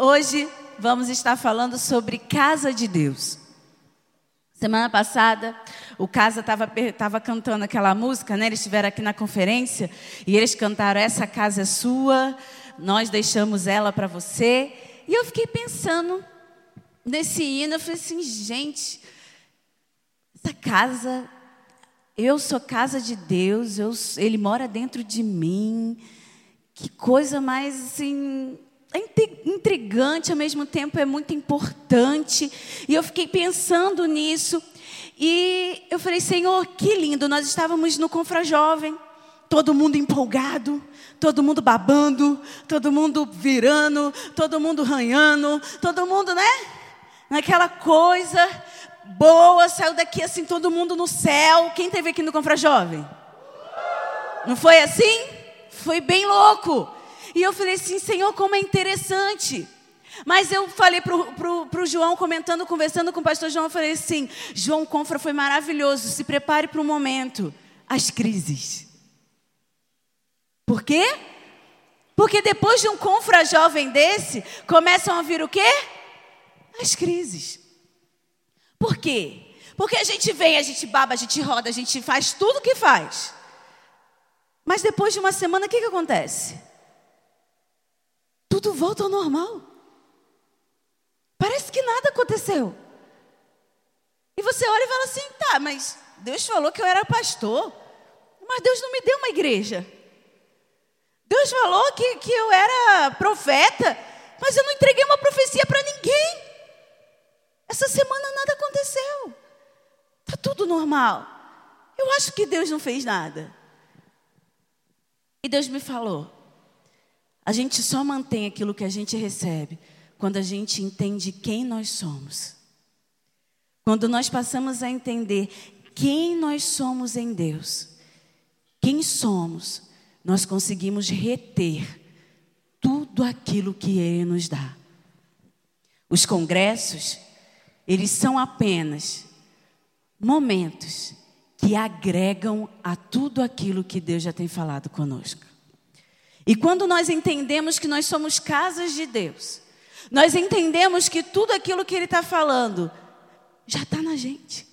Hoje vamos estar falando sobre casa de Deus. Semana passada, o Casa estava cantando aquela música, né? Eles estiveram aqui na conferência e eles cantaram: Essa casa é sua, nós deixamos ela para você. E eu fiquei pensando nesse hino, eu falei assim: gente, essa casa, eu sou casa de Deus, eu, Ele mora dentro de mim. Que coisa mais assim é intrigante, ao mesmo tempo é muito importante. E eu fiquei pensando nisso. E eu falei, Senhor, que lindo. Nós estávamos no Confra Jovem, todo mundo empolgado, todo mundo babando, todo mundo virando, todo mundo ranhando, todo mundo, né? Naquela coisa boa, saiu daqui assim, todo mundo no céu. Quem teve aqui no Confra Jovem? Não foi assim? Foi bem louco. E eu falei assim, Senhor, como é interessante. Mas eu falei para o João, comentando, conversando com o pastor João, eu falei assim: João Confra foi maravilhoso, se prepare para o momento, as crises. Por quê? Porque depois de um confra jovem desse, começam a vir o quê? As crises. Por quê? Porque a gente vem, a gente baba, a gente roda, a gente faz tudo o que faz. Mas depois de uma semana, o que, que acontece? Tudo volta ao normal. Parece que nada aconteceu. E você olha e fala assim: tá, mas Deus falou que eu era pastor, mas Deus não me deu uma igreja. Deus falou que, que eu era profeta, mas eu não entreguei uma profecia para ninguém. Essa semana nada aconteceu. Está tudo normal. Eu acho que Deus não fez nada. E Deus me falou: a gente só mantém aquilo que a gente recebe quando a gente entende quem nós somos. Quando nós passamos a entender quem nós somos em Deus, quem somos, nós conseguimos reter tudo aquilo que Ele nos dá. Os congressos, eles são apenas momentos que agregam a tudo aquilo que Deus já tem falado conosco. E quando nós entendemos que nós somos casas de Deus, nós entendemos que tudo aquilo que Ele está falando já está na gente.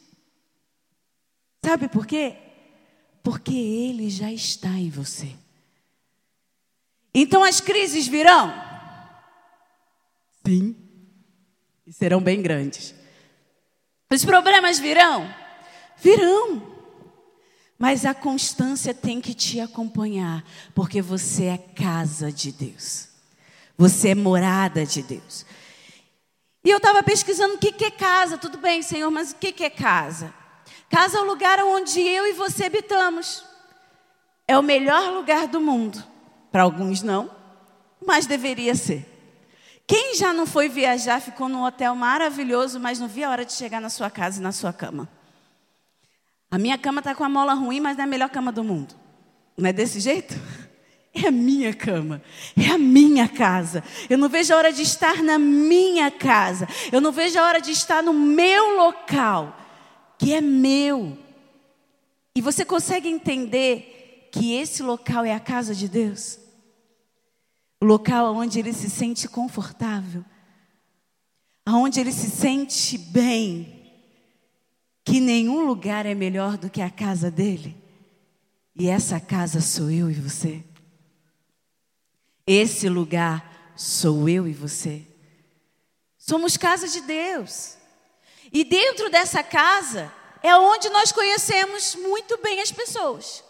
Sabe por quê? Porque Ele já está em você. Então as crises virão? Sim. E serão bem grandes. Os problemas virão? Virão. Mas a constância tem que te acompanhar, porque você é casa de Deus. Você é morada de Deus. E eu estava pesquisando o que, que é casa. Tudo bem, Senhor, mas o que, que é casa? Casa é o lugar onde eu e você habitamos. É o melhor lugar do mundo. Para alguns não, mas deveria ser. Quem já não foi viajar, ficou num hotel maravilhoso, mas não via a hora de chegar na sua casa e na sua cama? A minha cama está com a mola ruim, mas não é a melhor cama do mundo. Não é desse jeito? É a minha cama, é a minha casa. Eu não vejo a hora de estar na minha casa. Eu não vejo a hora de estar no meu local, que é meu. E você consegue entender que esse local é a casa de Deus? O local onde ele se sente confortável, onde ele se sente bem que nenhum lugar é melhor do que a casa dele. E essa casa sou eu e você. Esse lugar sou eu e você. Somos casa de Deus. E dentro dessa casa é onde nós conhecemos muito bem as pessoas.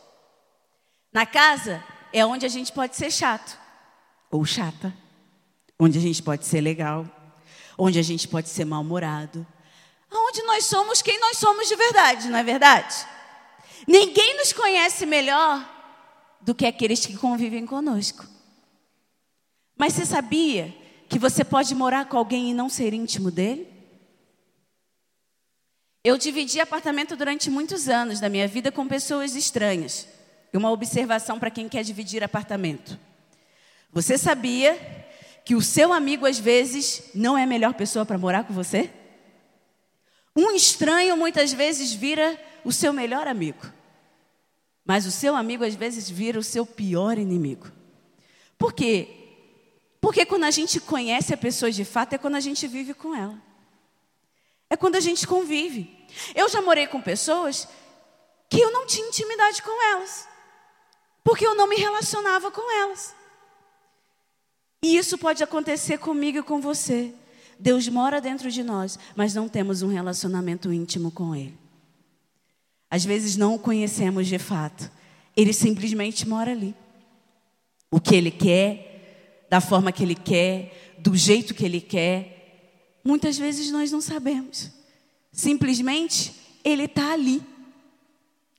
Na casa é onde a gente pode ser chato ou chata, onde a gente pode ser legal, onde a gente pode ser mal-humorado, onde nós somos quem nós somos de verdade, não é verdade? Ninguém nos conhece melhor do que aqueles que convivem conosco. Mas você sabia que você pode morar com alguém e não ser íntimo dele? Eu dividi apartamento durante muitos anos da minha vida com pessoas estranhas. Uma observação para quem quer dividir apartamento. Você sabia que o seu amigo às vezes não é a melhor pessoa para morar com você? Um estranho muitas vezes vira o seu melhor amigo, mas o seu amigo às vezes vira o seu pior inimigo. Por quê? Porque quando a gente conhece a pessoa de fato é quando a gente vive com ela. É quando a gente convive. Eu já morei com pessoas que eu não tinha intimidade com elas. Porque eu não me relacionava com elas. E isso pode acontecer comigo e com você. Deus mora dentro de nós, mas não temos um relacionamento íntimo com Ele. Às vezes não o conhecemos de fato. Ele simplesmente mora ali. O que Ele quer, da forma que Ele quer, do jeito que Ele quer, muitas vezes nós não sabemos. Simplesmente Ele está ali.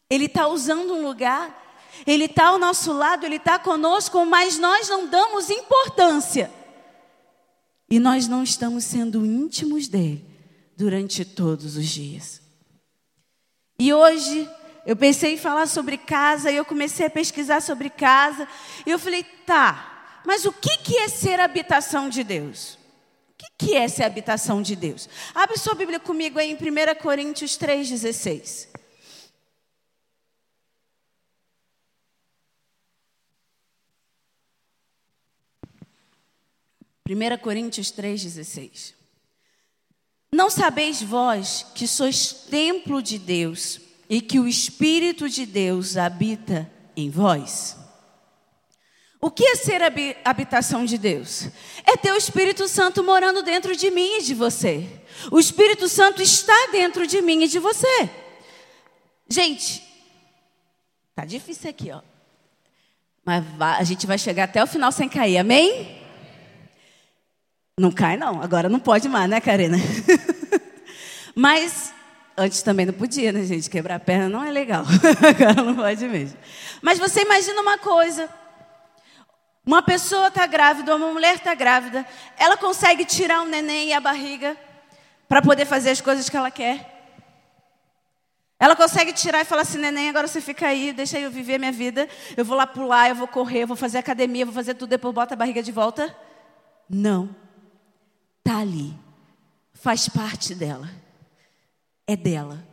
Ele está usando um lugar, Ele está ao nosso lado, Ele está conosco, mas nós não damos importância. E nós não estamos sendo íntimos dele durante todos os dias. E hoje eu pensei em falar sobre casa e eu comecei a pesquisar sobre casa. E eu falei, tá, mas o que, que é ser habitação de Deus? O que, que é ser habitação de Deus? Abre sua Bíblia comigo aí em 1 Coríntios 3,16. 1 Coríntios 3,16. Não sabeis vós que sois templo de Deus e que o Espírito de Deus habita em vós? O que é ser habitação de Deus? É ter o Espírito Santo morando dentro de mim e de você. O Espírito Santo está dentro de mim e de você. Gente, tá difícil aqui, ó. Mas a gente vai chegar até o final sem cair, amém? Não cai, não. Agora não pode mais, né, Karina? Mas antes também não podia, né, gente? Quebrar a perna não é legal. Agora não pode mesmo. Mas você imagina uma coisa. Uma pessoa está grávida, uma mulher está grávida, ela consegue tirar o neném e a barriga para poder fazer as coisas que ela quer. Ela consegue tirar e falar assim, neném, agora você fica aí, deixa eu viver minha vida. Eu vou lá pular, eu vou correr, eu vou fazer academia, eu vou fazer tudo, depois bota a barriga de volta. Não está ali, faz parte dela, é dela.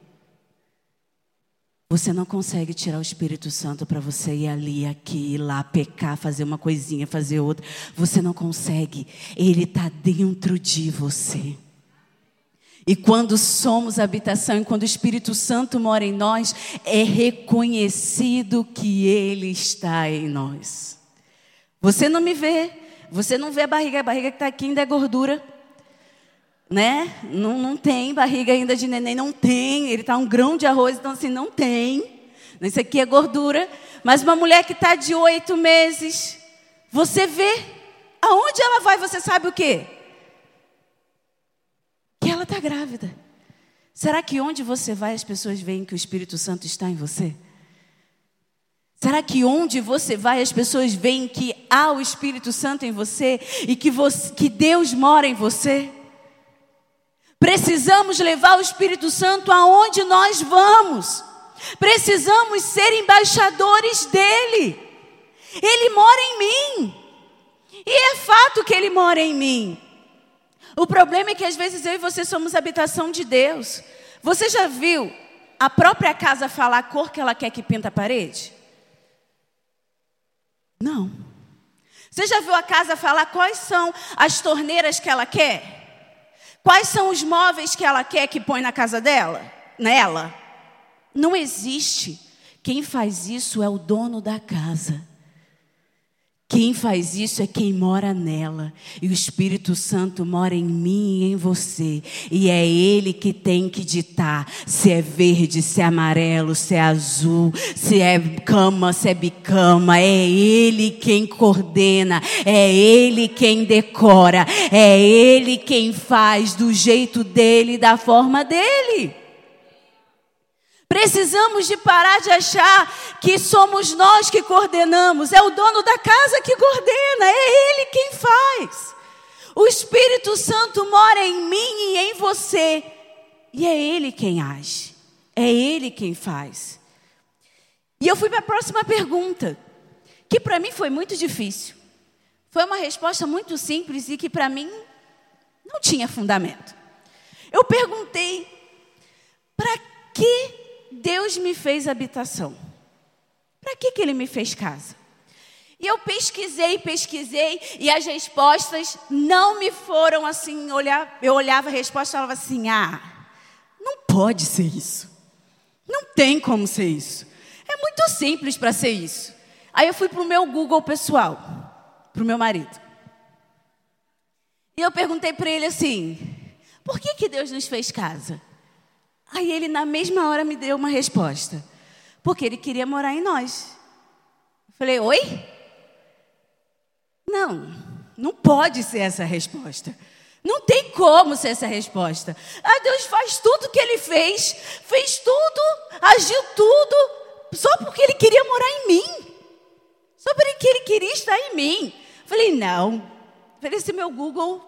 Você não consegue tirar o Espírito Santo para você ir ali, aqui, ir lá, pecar, fazer uma coisinha, fazer outra. Você não consegue. Ele está dentro de você. E quando somos habitação e quando o Espírito Santo mora em nós, é reconhecido que Ele está em nós. Você não me vê, você não vê a barriga, a barriga que está aqui ainda é gordura né? Não, não tem barriga ainda de neném, não tem. Ele está um grão de arroz, então assim, não tem. Isso aqui é gordura. Mas uma mulher que está de oito meses, você vê aonde ela vai, você sabe o quê? Que ela está grávida. Será que onde você vai as pessoas veem que o Espírito Santo está em você? Será que onde você vai as pessoas veem que há o Espírito Santo em você e que, você, que Deus mora em você? Precisamos levar o Espírito Santo aonde nós vamos. Precisamos ser embaixadores dele. Ele mora em mim. E é fato que ele mora em mim. O problema é que às vezes eu e você somos habitação de Deus. Você já viu a própria casa falar a cor que ela quer que pinta a parede? Não. Você já viu a casa falar quais são as torneiras que ela quer? Quais são os móveis que ela quer que põe na casa dela? Nela? Não existe. Quem faz isso é o dono da casa. Quem faz isso é quem mora nela. E o Espírito Santo mora em mim e em você. E é Ele que tem que ditar se é verde, se é amarelo, se é azul, se é cama, se é bicama. É Ele quem coordena. É Ele quem decora. É Ele quem faz do jeito dele, da forma dele. Precisamos de parar de achar que somos nós que coordenamos, é o dono da casa que coordena, é ele quem faz. O Espírito Santo mora em mim e em você, e é ele quem age, é ele quem faz. E eu fui para a próxima pergunta, que para mim foi muito difícil. Foi uma resposta muito simples e que para mim não tinha fundamento. Eu perguntei: para que Deus me fez habitação. Para que, que Ele me fez casa? E eu pesquisei, pesquisei, e as respostas não me foram assim, olhar, eu olhava a resposta e falava assim: "Ah, não pode ser isso. Não tem como ser isso. É muito simples para ser isso". Aí eu fui para o meu Google pessoal, para o meu marido. E eu perguntei para ele assim: "Por que que Deus nos fez casa?" Aí ele na mesma hora me deu uma resposta: "Porque ele queria morar em nós". Eu falei: "Oi?" Não, não pode ser essa a resposta. Não tem como ser essa resposta. Ah, Deus faz tudo que ele fez, fez tudo, agiu tudo, só porque ele queria morar em mim. Só porque ele queria estar em mim. Falei, não. Falei, esse meu Google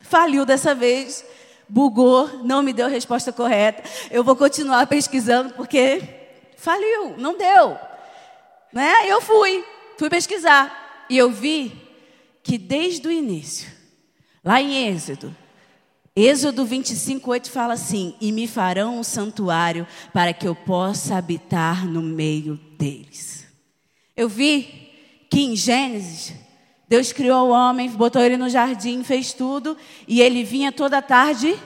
faliu dessa vez, bugou, não me deu a resposta correta. Eu vou continuar pesquisando porque faliu, não deu. Né? Eu fui, fui pesquisar e eu vi que desde o início, lá em Êxodo, Êxodo 25, 8 fala assim: E me farão um santuário para que eu possa habitar no meio deles. Eu vi que em Gênesis, Deus criou o homem, botou ele no jardim, fez tudo, e ele vinha toda tarde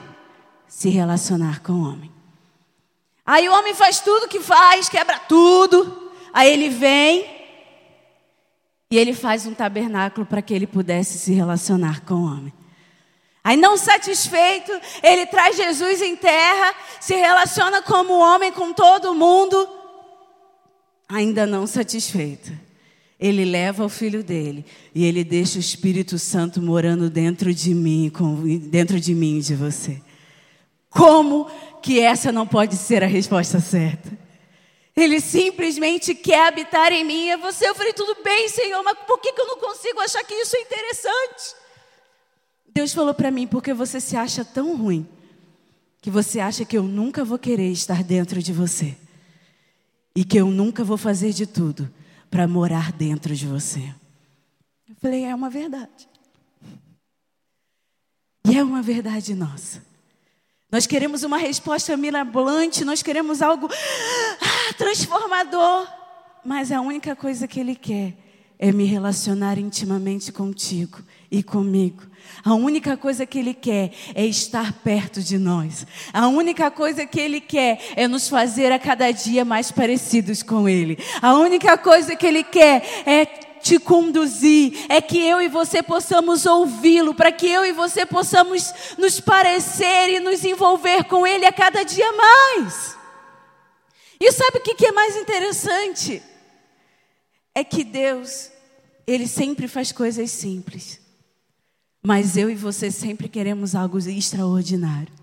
se relacionar com o homem. Aí o homem faz tudo que faz, quebra tudo. Aí ele vem e ele faz um tabernáculo para que ele pudesse se relacionar com o homem. Aí, não satisfeito, ele traz Jesus em terra, se relaciona como homem com todo mundo. Ainda não satisfeito, ele leva o filho dele e ele deixa o Espírito Santo morando dentro de mim, dentro de mim e de você. Como que essa não pode ser a resposta certa? Ele simplesmente quer habitar em mim. E você, eu falei, tudo bem, Senhor, mas por que, que eu não consigo achar que isso é interessante? Deus falou para mim, porque você se acha tão ruim, que você acha que eu nunca vou querer estar dentro de você. E que eu nunca vou fazer de tudo para morar dentro de você. Eu falei, é uma verdade. E é uma verdade nossa. Nós queremos uma resposta mirabolante, nós queremos algo ah, transformador. Mas a única coisa que Ele quer é me relacionar intimamente contigo e comigo. A única coisa que Ele quer é estar perto de nós. A única coisa que Ele quer é nos fazer a cada dia mais parecidos com Ele. A única coisa que Ele quer é te conduzir, é que eu e você possamos ouvi-lo, para que eu e você possamos nos parecer e nos envolver com Ele a cada dia mais. E sabe o que é mais interessante? É que Deus, Ele sempre faz coisas simples, mas eu e você sempre queremos algo extraordinário.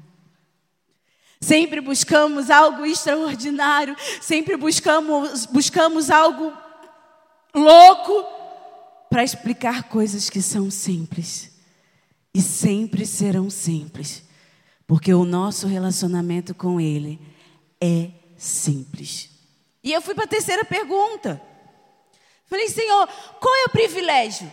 Sempre buscamos algo extraordinário, sempre buscamos, buscamos algo louco para explicar coisas que são simples e sempre serão simples, porque o nosso relacionamento com Ele é simples. E eu fui para a terceira pergunta. Falei, Senhor, qual é o privilégio?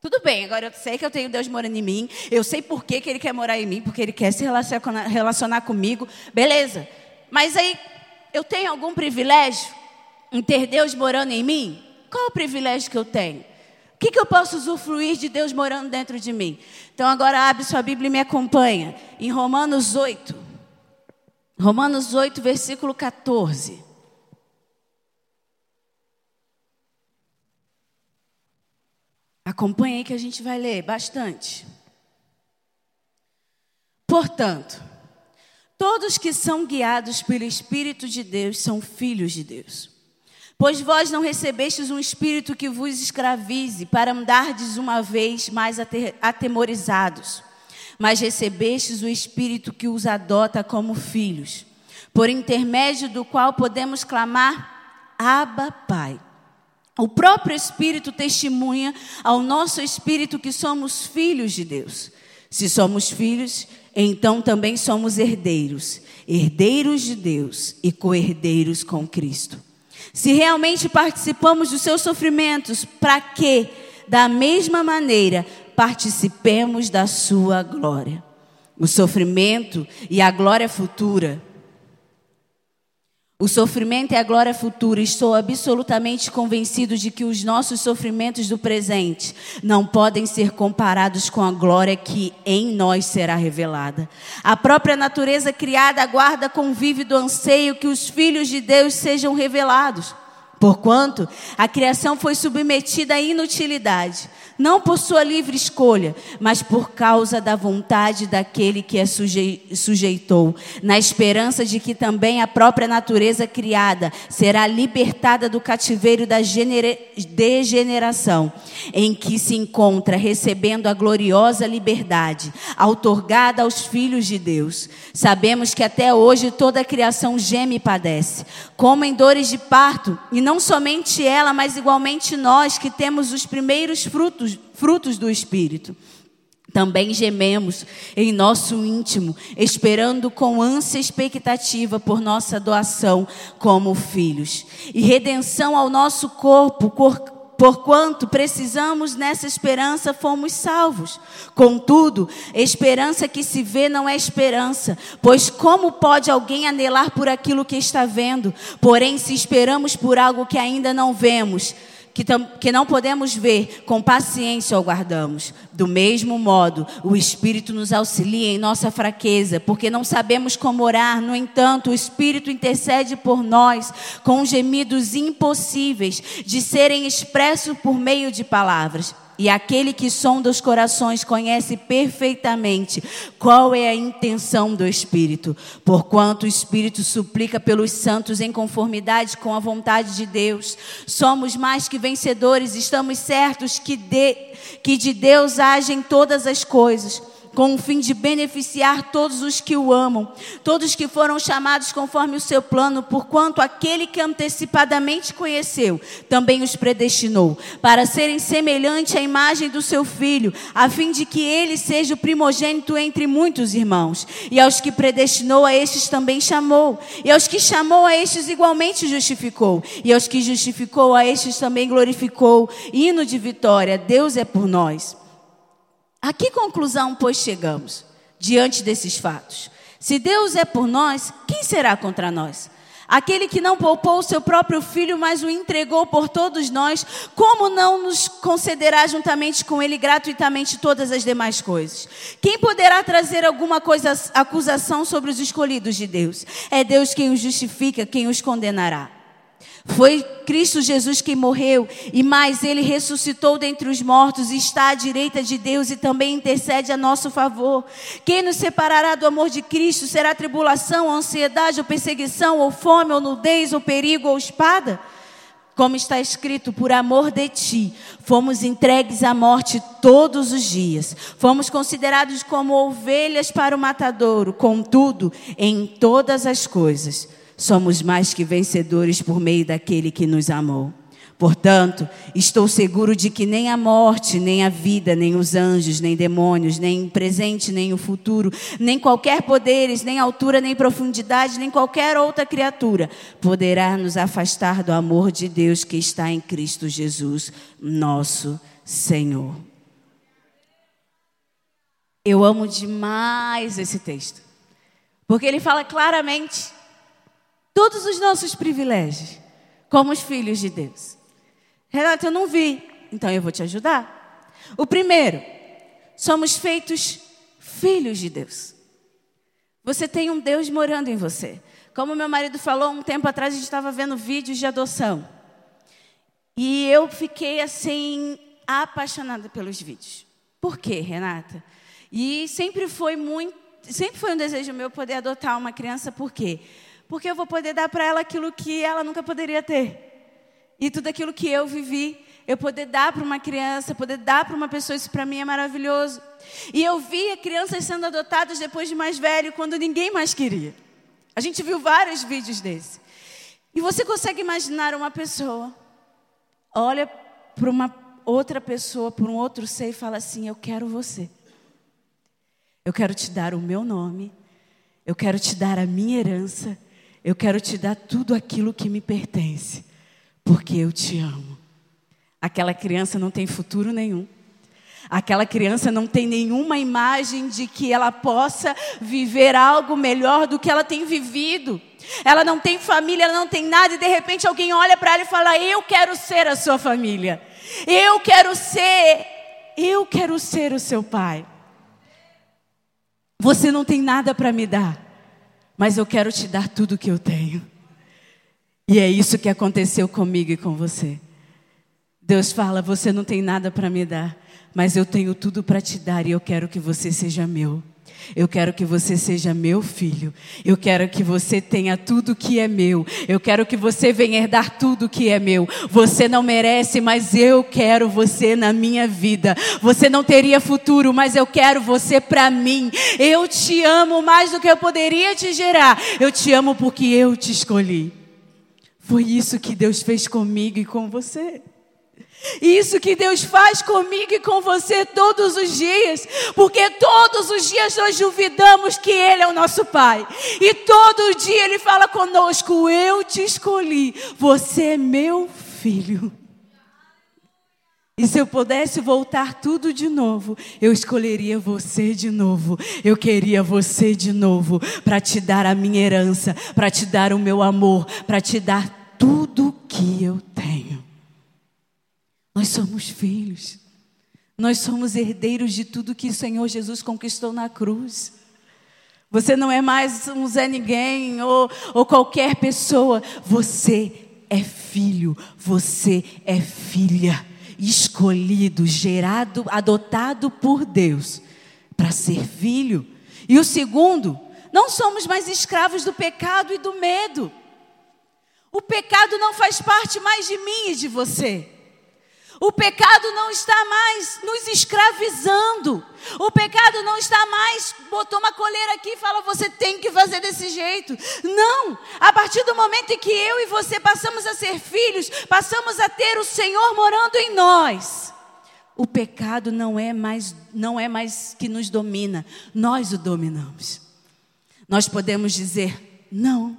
Tudo bem, agora eu sei que eu tenho Deus morando em mim, eu sei por que, que Ele quer morar em mim, porque Ele quer se relacionar, relacionar comigo, beleza. Mas aí, eu tenho algum privilégio? em ter Deus morando em mim? Qual o privilégio que eu tenho? O que, que eu posso usufruir de Deus morando dentro de mim? Então agora abre sua Bíblia e me acompanha. Em Romanos 8. Romanos 8, versículo 14. Acompanhe aí que a gente vai ler bastante. Portanto, todos que são guiados pelo Espírito de Deus são filhos de Deus. Pois vós não recebestes um espírito que vos escravize para andardes uma vez mais atemorizados, mas recebestes o espírito que os adota como filhos, por intermédio do qual podemos clamar: Abba, Pai. O próprio Espírito testemunha ao nosso espírito que somos filhos de Deus. Se somos filhos, então também somos herdeiros, herdeiros de Deus e co-herdeiros com Cristo se realmente participamos dos seus sofrimentos, para que, da mesma maneira, participemos da sua glória. O sofrimento e a glória futura. O sofrimento é a glória futura. Estou absolutamente convencido de que os nossos sofrimentos do presente não podem ser comparados com a glória que em nós será revelada. A própria natureza criada aguarda com vívido anseio que os filhos de Deus sejam revelados. Porquanto a criação foi submetida à inutilidade, não por sua livre escolha, mas por causa da vontade daquele que a sujeitou, na esperança de que também a própria natureza criada será libertada do cativeiro da degeneração, em que se encontra recebendo a gloriosa liberdade, outorgada aos filhos de Deus. Sabemos que até hoje toda a criação geme e padece, como em dores de parto, e não somente ela, mas igualmente nós que temos os primeiros frutos, frutos do Espírito. Também gememos em nosso íntimo, esperando com ânsia expectativa por nossa doação como filhos e redenção ao nosso corpo, corpo Porquanto precisamos nessa esperança fomos salvos. Contudo, esperança que se vê não é esperança, pois como pode alguém anelar por aquilo que está vendo? Porém, se esperamos por algo que ainda não vemos, que, que não podemos ver, com paciência o guardamos. Do mesmo modo, o Espírito nos auxilia em nossa fraqueza, porque não sabemos como orar, no entanto, o Espírito intercede por nós com gemidos impossíveis de serem expressos por meio de palavras. E aquele que sonda os corações conhece perfeitamente qual é a intenção do Espírito, porquanto o Espírito suplica pelos santos em conformidade com a vontade de Deus. Somos mais que vencedores, estamos certos que de, que de Deus agem todas as coisas com o fim de beneficiar todos os que o amam, todos que foram chamados conforme o seu plano, porquanto aquele que antecipadamente conheceu, também os predestinou, para serem semelhante à imagem do seu filho, a fim de que ele seja o primogênito entre muitos irmãos. E aos que predestinou, a estes também chamou, e aos que chamou, a estes igualmente justificou, e aos que justificou, a estes também glorificou. Hino de vitória, Deus é por nós. A que conclusão, pois, chegamos diante desses fatos? Se Deus é por nós, quem será contra nós? Aquele que não poupou o seu próprio filho, mas o entregou por todos nós, como não nos concederá juntamente com ele gratuitamente todas as demais coisas? Quem poderá trazer alguma coisa, acusação sobre os escolhidos de Deus? É Deus quem os justifica, quem os condenará. Foi Cristo Jesus quem morreu, e mais, ele ressuscitou dentre os mortos e está à direita de Deus e também intercede a nosso favor. Quem nos separará do amor de Cristo? Será tribulação, ansiedade, ou perseguição, ou fome, ou nudez, ou perigo, ou espada? Como está escrito, por amor de ti, fomos entregues à morte todos os dias. Fomos considerados como ovelhas para o matadouro, contudo, em todas as coisas somos mais que vencedores por meio daquele que nos amou. Portanto, estou seguro de que nem a morte, nem a vida, nem os anjos, nem demônios, nem o presente, nem o futuro, nem qualquer poderes, nem altura, nem profundidade, nem qualquer outra criatura poderá nos afastar do amor de Deus que está em Cristo Jesus, nosso Senhor. Eu amo demais esse texto, porque ele fala claramente todos os nossos privilégios como os filhos de Deus. Renata, eu não vi, então eu vou te ajudar. O primeiro, somos feitos filhos de Deus. Você tem um Deus morando em você. Como meu marido falou um tempo atrás, a gente estava vendo vídeos de adoção. E eu fiquei assim, apaixonada pelos vídeos. Por quê, Renata? E sempre foi muito, sempre foi um desejo meu poder adotar uma criança, por quê? porque eu vou poder dar para ela aquilo que ela nunca poderia ter. E tudo aquilo que eu vivi, eu poder dar para uma criança, poder dar para uma pessoa, isso para mim é maravilhoso. E eu via crianças sendo adotadas depois de mais velho, quando ninguém mais queria. A gente viu vários vídeos desse. E você consegue imaginar uma pessoa, olha para uma outra pessoa, para um outro ser e fala assim: Eu quero você. Eu quero te dar o meu nome. Eu quero te dar a minha herança. Eu quero te dar tudo aquilo que me pertence, porque eu te amo. Aquela criança não tem futuro nenhum. Aquela criança não tem nenhuma imagem de que ela possa viver algo melhor do que ela tem vivido. Ela não tem família, ela não tem nada, e de repente alguém olha para ela e fala: Eu quero ser a sua família. Eu quero ser, eu quero ser o seu pai. Você não tem nada para me dar, mas eu quero te dar tudo que eu tenho. E é isso que aconteceu comigo e com você. Deus fala: Você não tem nada para me dar, mas eu tenho tudo para te dar e eu quero que você seja meu. Eu quero que você seja meu filho. Eu quero que você tenha tudo que é meu. Eu quero que você venha herdar tudo que é meu. Você não merece, mas eu quero você na minha vida. Você não teria futuro, mas eu quero você para mim. Eu te amo mais do que eu poderia te gerar. Eu te amo porque eu te escolhi. Foi isso que Deus fez comigo e com você. Isso que Deus faz comigo e com você todos os dias, porque todos os dias nós duvidamos que Ele é o nosso Pai, e todo dia Ele fala conosco: Eu te escolhi, você é meu filho. E se eu pudesse voltar tudo de novo, eu escolheria você de novo. Eu queria você de novo para te dar a minha herança, para te dar o meu amor, para te dar tudo que eu tenho. Nós somos filhos. Nós somos herdeiros de tudo que o Senhor Jesus conquistou na cruz. Você não é mais um Zé Ninguém ou, ou qualquer pessoa. Você é filho, você é filha, escolhido, gerado, adotado por Deus para ser filho. E o segundo, não somos mais escravos do pecado e do medo. O pecado não faz parte mais de mim e de você. O pecado não está mais nos escravizando. O pecado não está mais, botou uma coleira aqui e fala, você tem que fazer desse jeito. Não! A partir do momento em que eu e você passamos a ser filhos, passamos a ter o Senhor morando em nós. O pecado não é mais, não é mais que nos domina, nós o dominamos. Nós podemos dizer, não.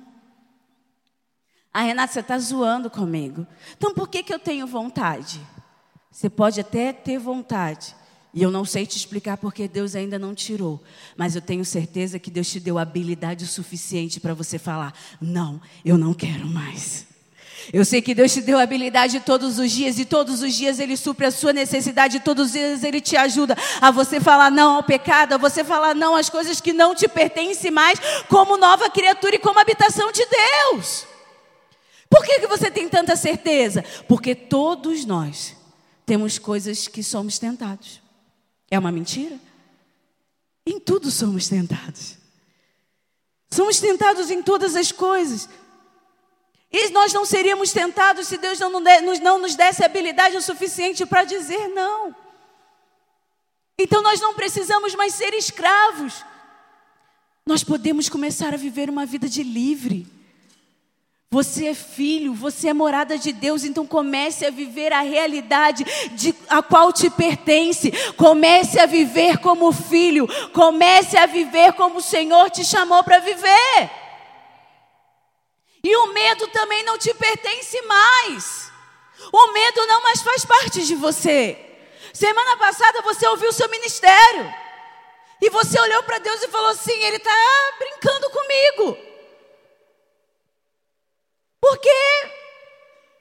A Renata, você está zoando comigo. Então por que, que eu tenho vontade? Você pode até ter vontade. E eu não sei te explicar porque Deus ainda não tirou. Mas eu tenho certeza que Deus te deu habilidade suficiente para você falar: não, eu não quero mais. Eu sei que Deus te deu habilidade todos os dias, e todos os dias Ele supre a sua necessidade, e todos os dias Ele te ajuda a você falar não ao pecado, a você falar não às coisas que não te pertencem mais, como nova criatura e como habitação de Deus. Por que, que você tem tanta certeza? Porque todos nós temos coisas que somos tentados. É uma mentira? Em tudo somos tentados. Somos tentados em todas as coisas. E nós não seríamos tentados se Deus não, nos desse habilidade o suficiente para dizer não. Então nós não precisamos mais ser escravos. Nós podemos começar a viver uma vida de livre. Você é filho, você é morada de Deus, então comece a viver a realidade de, a qual te pertence. Comece a viver como filho, comece a viver como o Senhor te chamou para viver. E o medo também não te pertence mais. O medo não mais faz parte de você. Semana passada você ouviu o seu ministério. E você olhou para Deus e falou assim: Ele está brincando comigo. Porque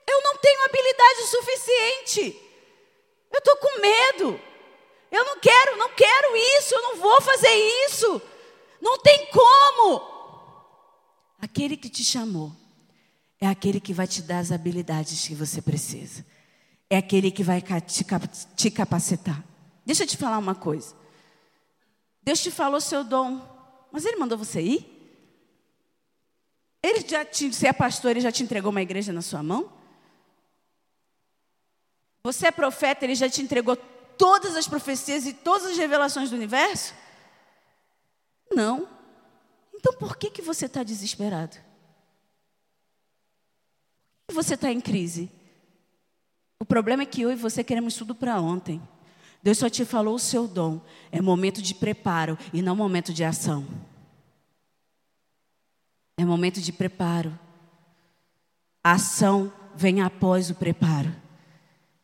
eu não tenho habilidade suficiente. Eu estou com medo. Eu não quero, não quero isso, eu não vou fazer isso. Não tem como. Aquele que te chamou é aquele que vai te dar as habilidades que você precisa. É aquele que vai te capacitar. Deixa eu te falar uma coisa. Deus te falou seu dom, mas Ele mandou você ir? Ele já te, você é pastor, ele já te entregou uma igreja na sua mão? Você é profeta, ele já te entregou todas as profecias e todas as revelações do universo? Não. Então por que, que você está desesperado? Por que você está em crise? O problema é que eu e você queremos tudo para ontem. Deus só te falou o seu dom. É momento de preparo e não momento de ação. É momento de preparo. A ação vem após o preparo.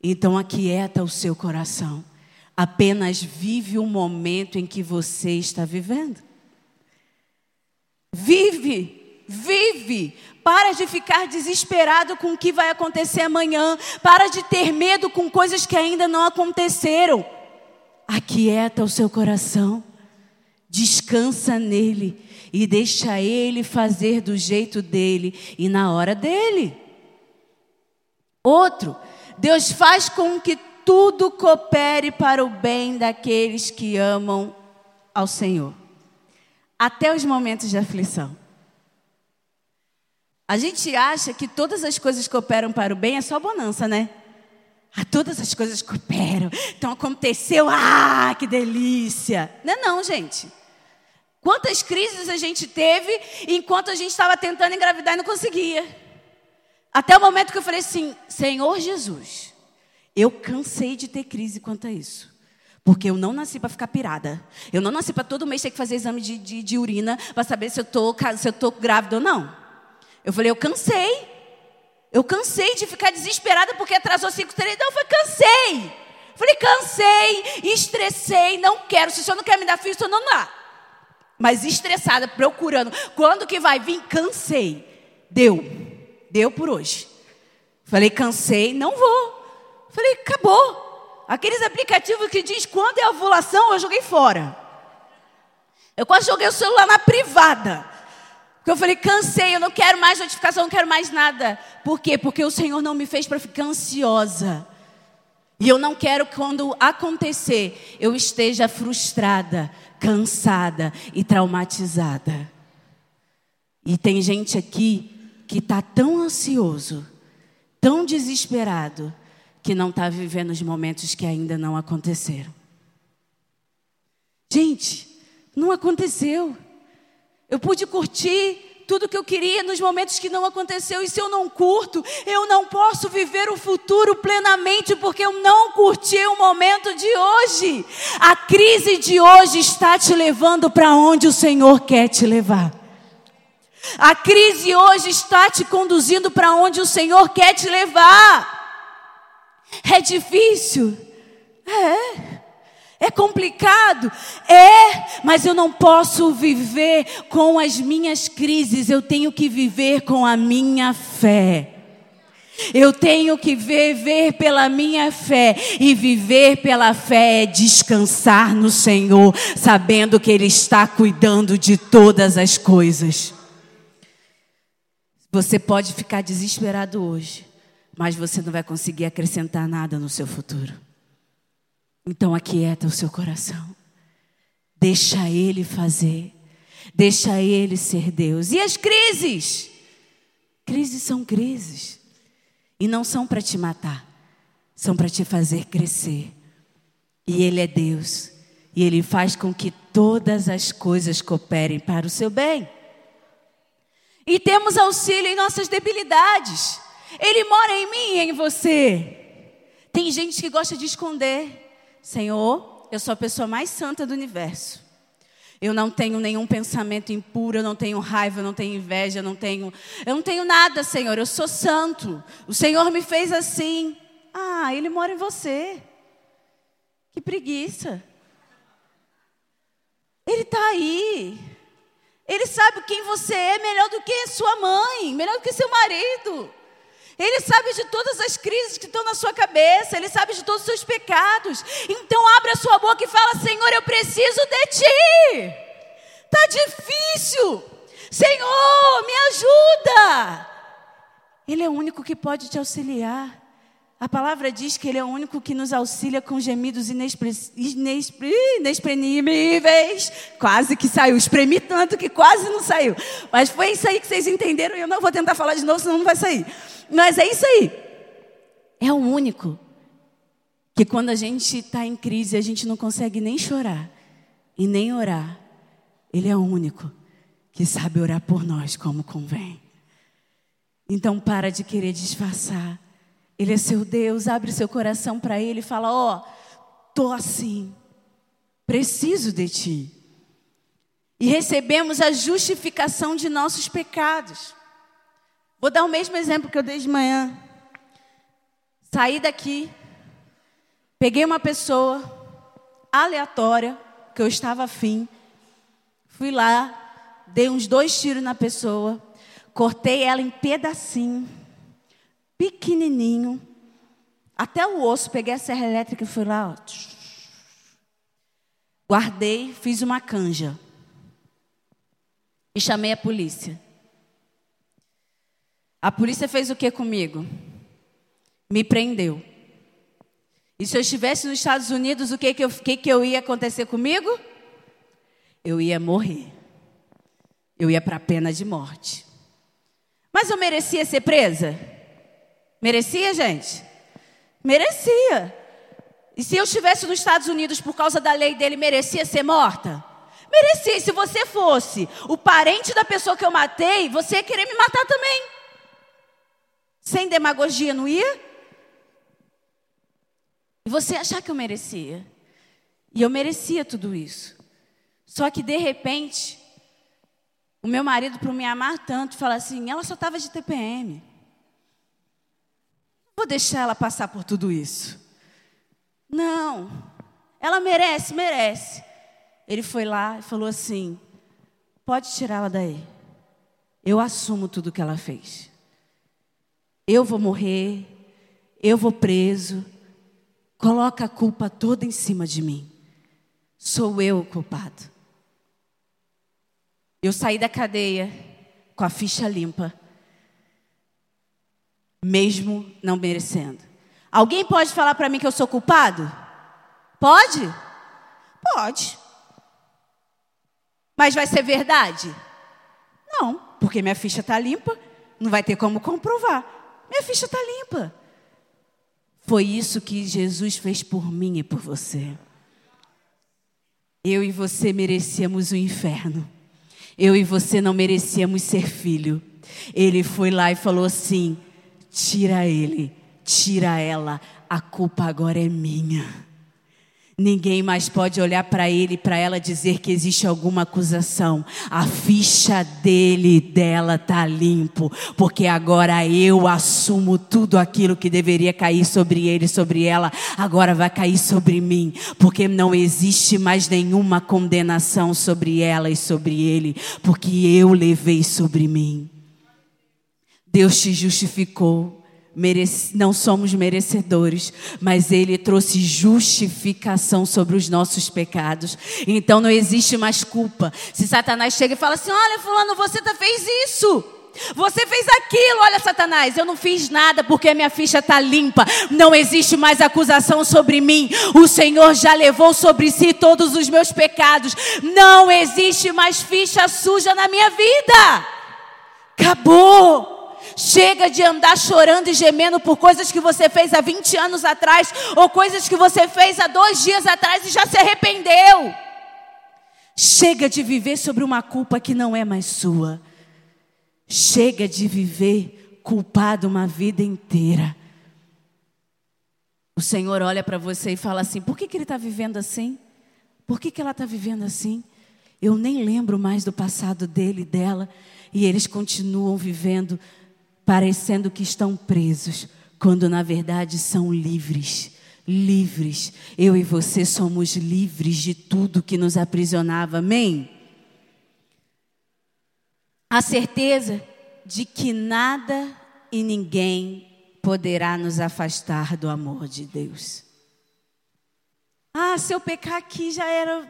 Então aquieta o seu coração. Apenas vive o momento em que você está vivendo. Vive, Vive. Para de ficar desesperado com o que vai acontecer amanhã. Para de ter medo com coisas que ainda não aconteceram. Aquieta o seu coração. Descansa nele e deixa ele fazer do jeito dele e na hora dele. Outro, Deus faz com que tudo coopere para o bem daqueles que amam ao Senhor, até os momentos de aflição. A gente acha que todas as coisas cooperam para o bem, é só bonança, né? Ah, todas as coisas cooperam. Então aconteceu, ah, que delícia. Não é não, gente. Quantas crises a gente teve enquanto a gente estava tentando engravidar e não conseguia. Até o momento que eu falei assim: Senhor Jesus, eu cansei de ter crise quanto a isso. Porque eu não nasci para ficar pirada. Eu não nasci para todo mês ter que fazer exame de, de, de urina para saber se eu estou grávida ou não. Eu falei, eu cansei. Eu cansei de ficar desesperada porque atrasou cinco treinos. Não, eu falei, cansei. falei, cansei, estressei, não quero. Se o senhor não quer me dar filho, o senhor não dá. Mas estressada, procurando. Quando que vai vir? Cansei. Deu. Deu por hoje. Falei, cansei, não vou. Falei, acabou. Aqueles aplicativos que diz quando é ovulação, eu joguei fora. Eu quase joguei o celular na privada. Porque eu falei, cansei, eu não quero mais notificação, não quero mais nada. Por quê? Porque o Senhor não me fez para ficar ansiosa. E eu não quero que quando acontecer, eu esteja frustrada, cansada e traumatizada. E tem gente aqui que está tão ansioso, tão desesperado, que não está vivendo os momentos que ainda não aconteceram. Gente, não aconteceu. Eu pude curtir tudo que eu queria nos momentos que não aconteceu. E se eu não curto, eu não posso viver o futuro plenamente porque eu não curti o momento de hoje. A crise de hoje está te levando para onde o Senhor quer te levar. A crise hoje está te conduzindo para onde o Senhor quer te levar. É difícil? É. É complicado? É, mas eu não posso viver com as minhas crises, eu tenho que viver com a minha fé. Eu tenho que viver pela minha fé e viver pela fé é descansar no Senhor, sabendo que Ele está cuidando de todas as coisas. Você pode ficar desesperado hoje, mas você não vai conseguir acrescentar nada no seu futuro. Então aquieta o seu coração. Deixa Ele fazer. Deixa Ele ser Deus. E as crises? Crises são crises. E não são para te matar. São para te fazer crescer. E Ele é Deus. E Ele faz com que todas as coisas cooperem para o seu bem. E temos auxílio em nossas debilidades. Ele mora em mim e em você. Tem gente que gosta de esconder. Senhor, eu sou a pessoa mais santa do universo. Eu não tenho nenhum pensamento impuro, eu não tenho raiva, eu não tenho inveja, eu não tenho, eu não tenho nada, Senhor. Eu sou santo. O Senhor me fez assim. Ah, ele mora em você. Que preguiça. Ele está aí. Ele sabe quem você é melhor do que sua mãe, melhor do que seu marido. Ele sabe de todas as crises que estão na sua cabeça, Ele sabe de todos os seus pecados. Então abre a sua boca e fala: Senhor, eu preciso de Ti. Está difícil. Senhor, me ajuda. Ele é o único que pode te auxiliar. A palavra diz que Ele é o único que nos auxilia com gemidos inexprimíveis. Quase que saiu. Espremi tanto que quase não saiu. Mas foi isso aí que vocês entenderam e eu não vou tentar falar de novo, senão não vai sair. Mas é isso aí. É o único que quando a gente está em crise, a gente não consegue nem chorar e nem orar. Ele é o único que sabe orar por nós como convém. Então para de querer disfarçar. Ele é seu Deus, abre seu coração para Ele e fala: Ó, oh, tô assim, preciso de Ti. E recebemos a justificação de nossos pecados. Vou dar o mesmo exemplo que eu dei de manhã. Saí daqui, peguei uma pessoa aleatória, que eu estava afim, fui lá, dei uns dois tiros na pessoa, cortei ela em pedacinho, pequenininho, até o osso. Peguei a serra elétrica e fui lá, guardei, fiz uma canja e chamei a polícia. A polícia fez o que comigo? Me prendeu. E se eu estivesse nos Estados Unidos, o que que, eu, que que eu ia acontecer comigo? Eu ia morrer. Eu ia para a pena de morte. Mas eu merecia ser presa? Merecia, gente? Merecia. E se eu estivesse nos Estados Unidos por causa da lei dele, merecia ser morta? Merecia. Se você fosse o parente da pessoa que eu matei, você ia querer me matar também. Sem demagogia, não ia? E você achar que eu merecia. E eu merecia tudo isso. Só que de repente, o meu marido, por me amar tanto, fala assim: ela só estava de TPM. Vou deixar ela passar por tudo isso. Não. Ela merece, merece. Ele foi lá e falou assim: pode tirá-la daí. Eu assumo tudo que ela fez. Eu vou morrer, eu vou preso. Coloca a culpa toda em cima de mim. Sou eu o culpado. Eu saí da cadeia com a ficha limpa, mesmo não merecendo. Alguém pode falar para mim que eu sou culpado? Pode? Pode. Mas vai ser verdade? Não, porque minha ficha está limpa, não vai ter como comprovar. Minha ficha está limpa. Foi isso que Jesus fez por mim e por você. Eu e você merecíamos o inferno. Eu e você não merecíamos ser filho. Ele foi lá e falou assim: tira ele, tira ela, a culpa agora é minha. Ninguém mais pode olhar para ele para ela dizer que existe alguma acusação. A ficha dele e dela tá limpo, porque agora eu assumo tudo aquilo que deveria cair sobre ele, sobre ela, agora vai cair sobre mim, porque não existe mais nenhuma condenação sobre ela e sobre ele, porque eu levei sobre mim. Deus te justificou não somos merecedores, mas Ele trouxe justificação sobre os nossos pecados. Então não existe mais culpa. Se Satanás chega e fala assim: Olha, Fulano, você tá, fez isso. Você fez aquilo, olha, Satanás, eu não fiz nada porque a minha ficha está limpa. Não existe mais acusação sobre mim. O Senhor já levou sobre si todos os meus pecados. Não existe mais ficha suja na minha vida. Acabou. Chega de andar chorando e gemendo por coisas que você fez há 20 anos atrás, ou coisas que você fez há dois dias atrás e já se arrependeu. Chega de viver sobre uma culpa que não é mais sua. Chega de viver culpado uma vida inteira. O Senhor olha para você e fala assim: por que, que ele está vivendo assim? Por que, que ela está vivendo assim? Eu nem lembro mais do passado dele e dela, e eles continuam vivendo parecendo que estão presos, quando na verdade são livres. Livres. Eu e você somos livres de tudo que nos aprisionava. Amém? A certeza de que nada e ninguém poderá nos afastar do amor de Deus. Ah, se eu pecar aqui já era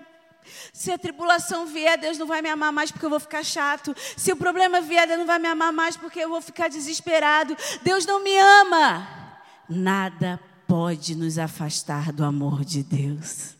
se a tribulação vier, Deus não vai me amar mais porque eu vou ficar chato. Se o problema vier, Deus não vai me amar mais porque eu vou ficar desesperado. Deus não me ama. Nada pode nos afastar do amor de Deus.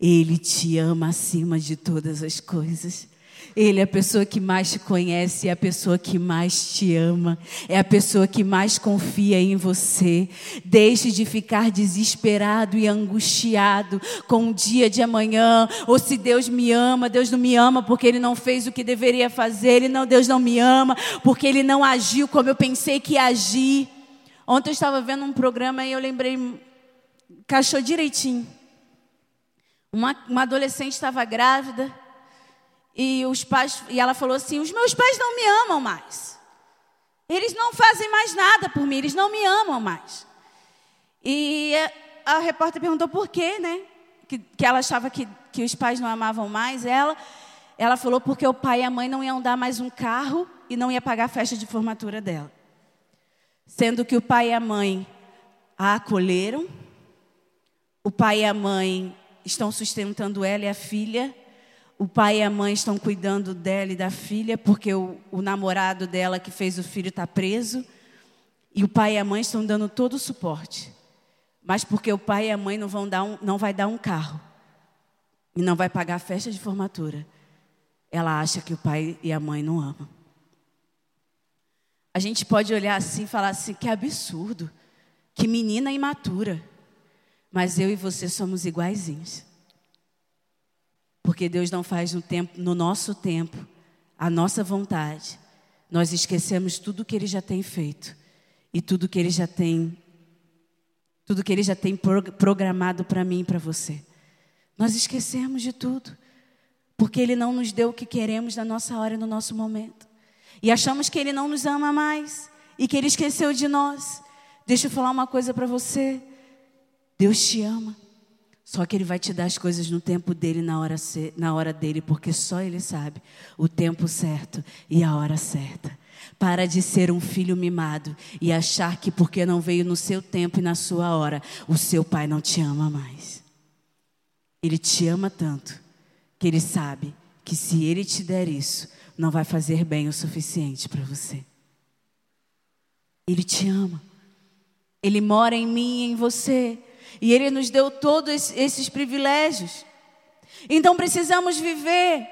Ele te ama acima de todas as coisas. Ele é a pessoa que mais te conhece, é a pessoa que mais te ama, é a pessoa que mais confia em você. Deixe de ficar desesperado e angustiado com o dia de amanhã, ou se Deus me ama, Deus não me ama porque ele não fez o que deveria fazer, ele não, Deus não me ama porque ele não agiu como eu pensei que ia agir. Ontem eu estava vendo um programa e eu lembrei, cachou direitinho. Uma, uma adolescente estava grávida. E os pais, e ela falou assim: "Os meus pais não me amam mais. Eles não fazem mais nada por mim, eles não me amam mais." E a repórter perguntou por quê, né? Que, que ela achava que, que os pais não amavam mais ela. ela falou porque o pai e a mãe não iam dar mais um carro e não ia pagar a festa de formatura dela. Sendo que o pai e a mãe a acolheram, o pai e a mãe estão sustentando ela e a filha, o pai e a mãe estão cuidando dela e da filha, porque o, o namorado dela que fez o filho está preso, e o pai e a mãe estão dando todo o suporte. Mas porque o pai e a mãe não vão dar um, não vai dar um carro e não vai pagar a festa de formatura, ela acha que o pai e a mãe não amam. A gente pode olhar assim e falar assim: que absurdo, que menina imatura. Mas eu e você somos iguaizinhos. Porque Deus não faz no, tempo, no nosso tempo, a nossa vontade. Nós esquecemos tudo que Ele já tem feito e tudo que Ele já tem, tudo que Ele já tem programado para mim e para você. Nós esquecemos de tudo, porque Ele não nos deu o que queremos na nossa hora e no nosso momento. E achamos que Ele não nos ama mais e que Ele esqueceu de nós. Deixa eu falar uma coisa para você. Deus te ama. Só que Ele vai te dar as coisas no tempo dele, na hora, na hora dele, porque só Ele sabe o tempo certo e a hora certa. Para de ser um filho mimado e achar que porque não veio no seu tempo e na sua hora, o seu pai não te ama mais. Ele te ama tanto que ele sabe que se ele te der isso, não vai fazer bem o suficiente para você. Ele te ama. Ele mora em mim e em você. E Ele nos deu todos esses privilégios. Então precisamos viver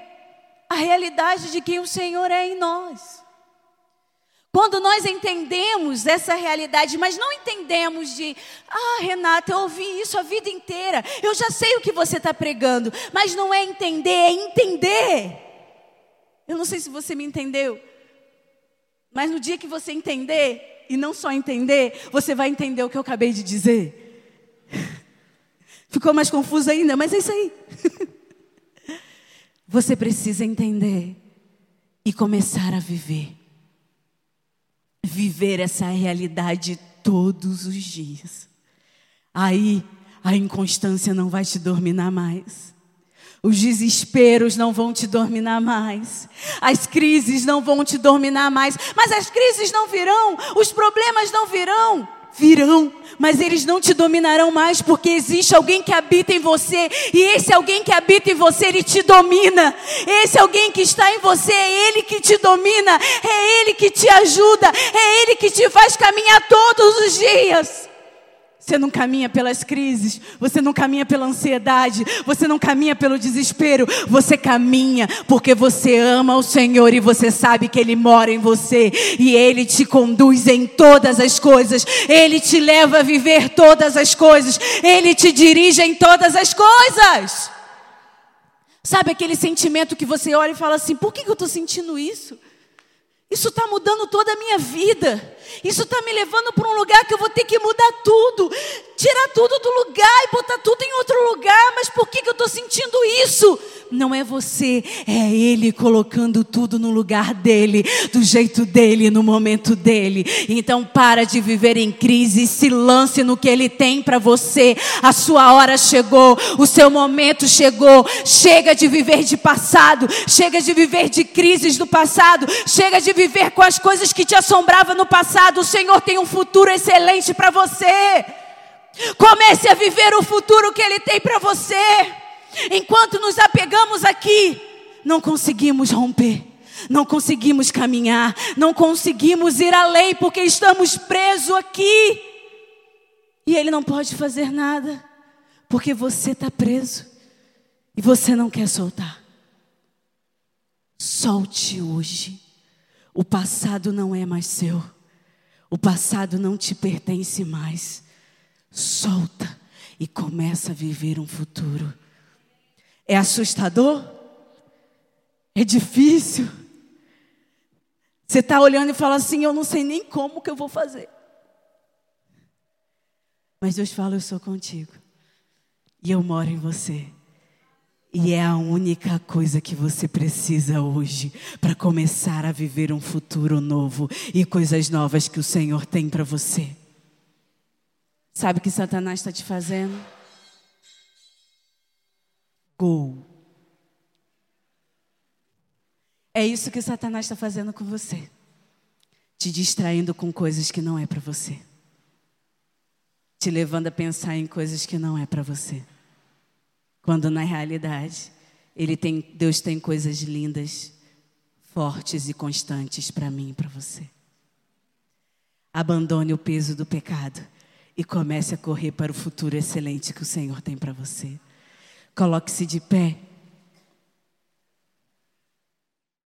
a realidade de quem o Senhor é em nós. Quando nós entendemos essa realidade, mas não entendemos de, ah, Renata, eu ouvi isso a vida inteira, eu já sei o que você está pregando, mas não é entender, é entender. Eu não sei se você me entendeu, mas no dia que você entender, e não só entender, você vai entender o que eu acabei de dizer. Ficou mais confuso ainda, mas é isso aí. Você precisa entender e começar a viver. Viver essa realidade todos os dias. Aí a inconstância não vai te dominar mais. Os desesperos não vão te dominar mais. As crises não vão te dominar mais. Mas as crises não virão, os problemas não virão virão, mas eles não te dominarão mais, porque existe alguém que habita em você, e esse alguém que habita em você, ele te domina. Esse alguém que está em você, é ele que te domina, é ele que te ajuda, é ele que te faz caminhar todos os dias. Você não caminha pelas crises, você não caminha pela ansiedade, você não caminha pelo desespero, você caminha porque você ama o Senhor e você sabe que Ele mora em você e Ele te conduz em todas as coisas, Ele te leva a viver todas as coisas, Ele te dirige em todas as coisas. Sabe aquele sentimento que você olha e fala assim: por que eu estou sentindo isso? Isso está mudando toda a minha vida. Isso está me levando para um lugar que eu vou ter que mudar tudo, tirar tudo do lugar e botar tudo em outro lugar. Mas por que, que eu estou sentindo isso? Não é você, é Ele colocando tudo no lugar dele, do jeito dele, no momento dele. Então para de viver em crise, se lance no que Ele tem para você. A sua hora chegou, o seu momento chegou. Chega de viver de passado, chega de viver de crises do passado, chega de viver com as coisas que te assombravam no passado. O Senhor tem um futuro excelente para você. Comece a viver o futuro que Ele tem para você. Enquanto nos apegamos aqui, não conseguimos romper, não conseguimos caminhar, não conseguimos ir além, porque estamos presos aqui. E Ele não pode fazer nada, porque você está preso e você não quer soltar. Solte hoje. O passado não é mais seu. O passado não te pertence mais. Solta e começa a viver um futuro. É assustador? É difícil? Você está olhando e fala assim: Eu não sei nem como que eu vou fazer. Mas Deus fala: Eu sou contigo. E eu moro em você. E é a única coisa que você precisa hoje para começar a viver um futuro novo e coisas novas que o Senhor tem para você. Sabe o que Satanás está te fazendo? Go. É isso que Satanás está fazendo com você. Te distraindo com coisas que não é para você. Te levando a pensar em coisas que não é para você. Quando na realidade, ele tem, Deus tem coisas lindas, fortes e constantes para mim e para você. Abandone o peso do pecado e comece a correr para o futuro excelente que o Senhor tem para você. Coloque-se de pé.